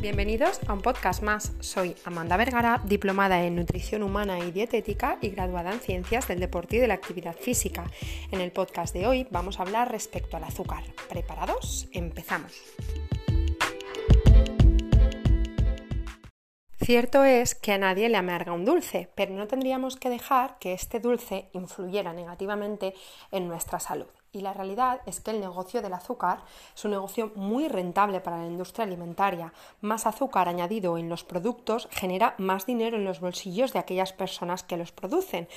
Bienvenidos a un podcast más. Soy Amanda Vergara, diplomada en nutrición humana y dietética y graduada en ciencias del deporte y de la actividad física. En el podcast de hoy vamos a hablar respecto al azúcar. ¿Preparados? Empezamos. Cierto es que a nadie le amarga un dulce, pero no tendríamos que dejar que este dulce influyera negativamente en nuestra salud. Y la realidad es que el negocio del azúcar es un negocio muy rentable para la industria alimentaria. Más azúcar añadido en los productos genera más dinero en los bolsillos de aquellas personas que los producen,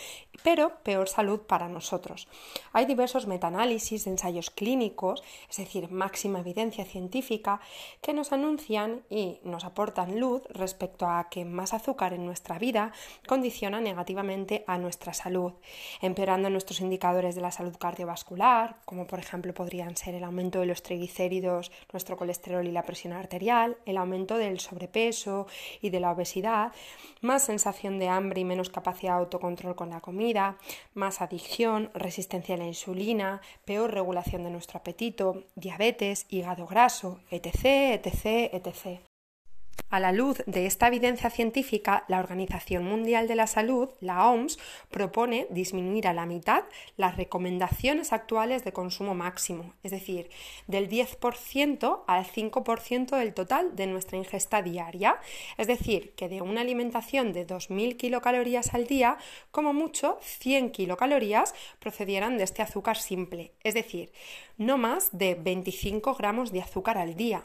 pero peor salud para nosotros. Hay diversos metaanálisis ensayos clínicos, es decir, máxima evidencia científica, que nos anuncian y nos aportan luz respecto a que más azúcar en nuestra vida condiciona negativamente a nuestra salud, empeorando nuestros indicadores de la salud cardiovascular, como por ejemplo podrían ser el aumento de los triglicéridos, nuestro colesterol y la presión arterial, el aumento del sobrepeso y de la obesidad, más sensación de hambre y menos capacidad de autocontrol con la comida, más adicción, resistencia a la insulina, peor regulación de nuestro apetito, diabetes, hígado graso, etc., etc., etc. A la luz de esta evidencia científica, la Organización Mundial de la Salud, la OMS, propone disminuir a la mitad las recomendaciones actuales de consumo máximo, es decir, del 10% al 5% del total de nuestra ingesta diaria, es decir, que de una alimentación de 2.000 kilocalorías al día, como mucho 100 kilocalorías procedieran de este azúcar simple, es decir, no más de 25 gramos de azúcar al día.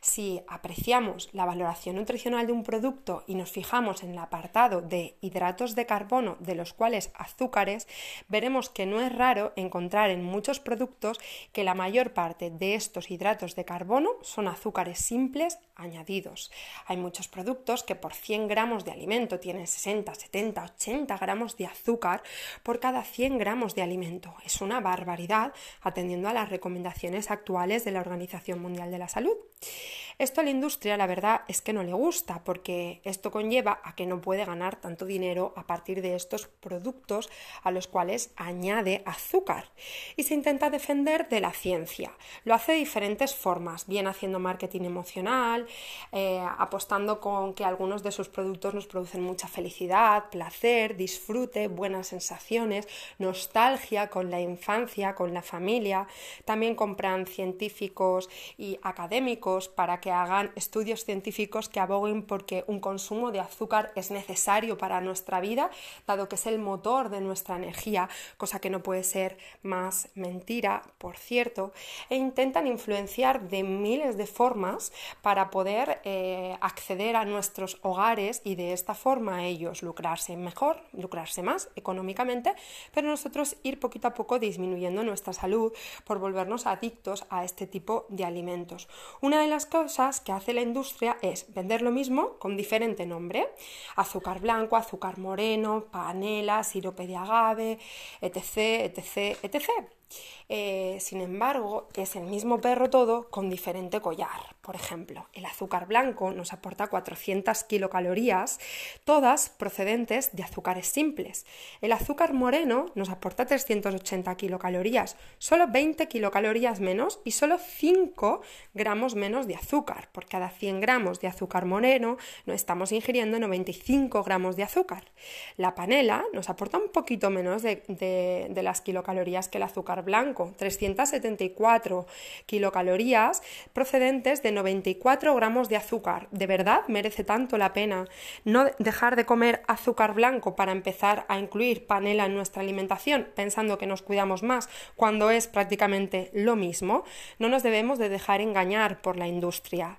Si apreciamos la valoración nutricional de un producto y nos fijamos en el apartado de hidratos de carbono, de los cuales azúcares, veremos que no es raro encontrar en muchos productos que la mayor parte de estos hidratos de carbono son azúcares simples añadidos. Hay muchos productos que por 100 gramos de alimento tienen 60, 70, 80 gramos de azúcar por cada 100 gramos de alimento. Es una barbaridad atendiendo a las recomendaciones actuales de la Organización Mundial de la Salud. Esto a la industria la verdad es que no le gusta porque esto conlleva a que no puede ganar tanto dinero a partir de estos productos a los cuales añade azúcar y se intenta defender de la ciencia. Lo hace de diferentes formas, bien haciendo marketing emocional, eh, apostando con que algunos de sus productos nos producen mucha felicidad, placer, disfrute, buenas sensaciones, nostalgia con la infancia, con la familia. También compran científicos y académicos para que hagan estudios científicos que aboguen porque un consumo de azúcar es necesario para nuestra vida, dado que es el motor de nuestra energía, cosa que no puede ser más mentira, por cierto, e intentan influenciar de miles de formas para poder eh, acceder a nuestros hogares y de esta forma ellos lucrarse mejor, lucrarse más económicamente, pero nosotros ir poquito a poco disminuyendo nuestra salud por volvernos adictos a este tipo de alimentos. Una de las cosas que hace la industria es vender lo mismo con diferente nombre. Azúcar blanco, azúcar moreno, panela, sirope de agave, etc, etc, etc. Eh, sin embargo, es el mismo perro todo con diferente collar. Por ejemplo, el azúcar blanco nos aporta 400 kilocalorías, todas procedentes de azúcares simples. El azúcar moreno nos aporta 380 kilocalorías, solo 20 kilocalorías menos y solo 5 gramos menos de azúcar. Por cada 100 gramos de azúcar moreno no estamos ingiriendo 95 gramos de azúcar. La panela nos aporta un poquito menos de, de las kilocalorías que el azúcar blanco 374 kilocalorías procedentes de 94 gramos de azúcar. ¿De verdad merece tanto la pena no dejar de comer azúcar blanco para empezar a incluir panela en nuestra alimentación pensando que nos cuidamos más cuando es prácticamente lo mismo? No nos debemos de dejar engañar por la industria.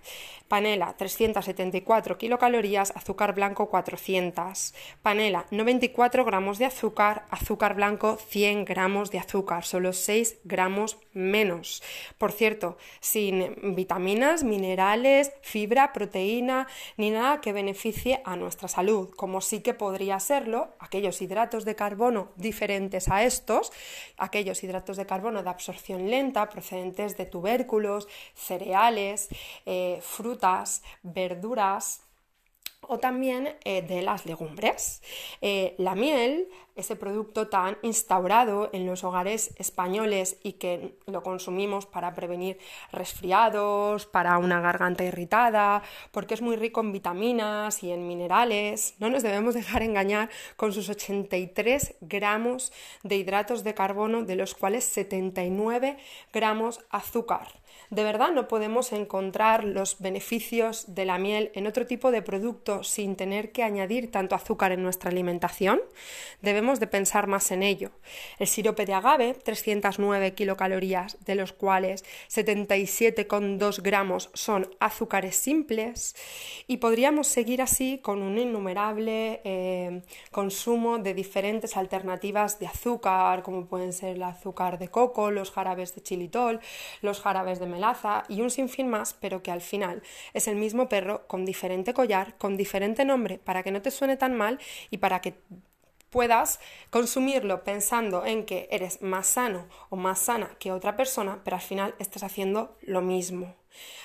Panela 374 kilocalorías, azúcar blanco 400. Panela 94 gramos de azúcar, azúcar blanco 100 gramos de azúcar, solo 6 gramos menos. Por cierto, sin vitaminas, minerales, fibra, proteína, ni nada que beneficie a nuestra salud, como sí que podría serlo aquellos hidratos de carbono diferentes a estos, aquellos hidratos de carbono de absorción lenta procedentes de tubérculos, cereales, eh, frutas, verduras, o también eh, de las legumbres. Eh, la miel, ese producto tan instaurado en los hogares españoles y que lo consumimos para prevenir resfriados, para una garganta irritada, porque es muy rico en vitaminas y en minerales. No nos debemos dejar engañar con sus 83 gramos de hidratos de carbono, de los cuales 79 gramos azúcar. De verdad no podemos encontrar los beneficios de la miel en otro tipo de producto sin tener que añadir tanto azúcar en nuestra alimentación. Debemos de pensar más en ello. El sirope de agave, 309 kilocalorías, de los cuales 77,2 gramos son azúcares simples y podríamos seguir así con un innumerable eh, consumo de diferentes alternativas de azúcar, como pueden ser el azúcar de coco, los jarabes de chilitol, los jarabes de y un sinfín más, pero que al final es el mismo perro con diferente collar, con diferente nombre, para que no te suene tan mal y para que puedas consumirlo pensando en que eres más sano o más sana que otra persona, pero al final estás haciendo lo mismo.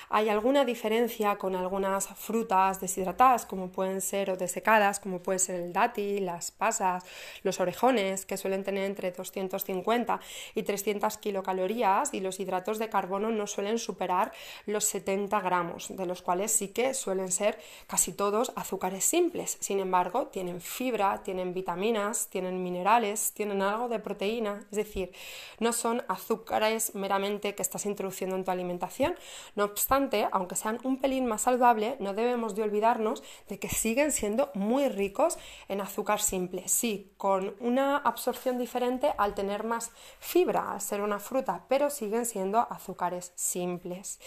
Hay alguna diferencia con algunas frutas deshidratadas, como pueden ser o desecadas, como puede ser el dátil, las pasas, los orejones, que suelen tener entre 250 y 300 kilocalorías, y los hidratos de carbono no suelen superar los 70 gramos, de los cuales sí que suelen ser casi todos azúcares simples. Sin embargo, tienen fibra, tienen vitaminas, tienen minerales, tienen algo de proteína, es decir, no son azúcares meramente que estás introduciendo en tu alimentación. No obstante, aunque sean un pelín más saludable, no debemos de olvidarnos de que siguen siendo muy ricos en azúcar simple. Sí, con una absorción diferente al tener más fibra, al ser una fruta, pero siguen siendo azúcares simples.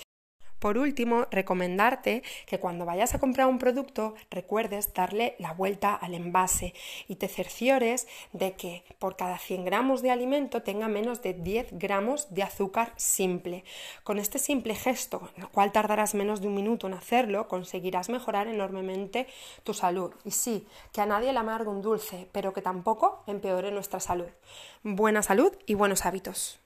Por último, recomendarte que cuando vayas a comprar un producto recuerdes darle la vuelta al envase y te cerciores de que por cada 100 gramos de alimento tenga menos de 10 gramos de azúcar simple. Con este simple gesto, en el cual tardarás menos de un minuto en hacerlo, conseguirás mejorar enormemente tu salud. Y sí, que a nadie le amargue un dulce, pero que tampoco empeore nuestra salud. Buena salud y buenos hábitos.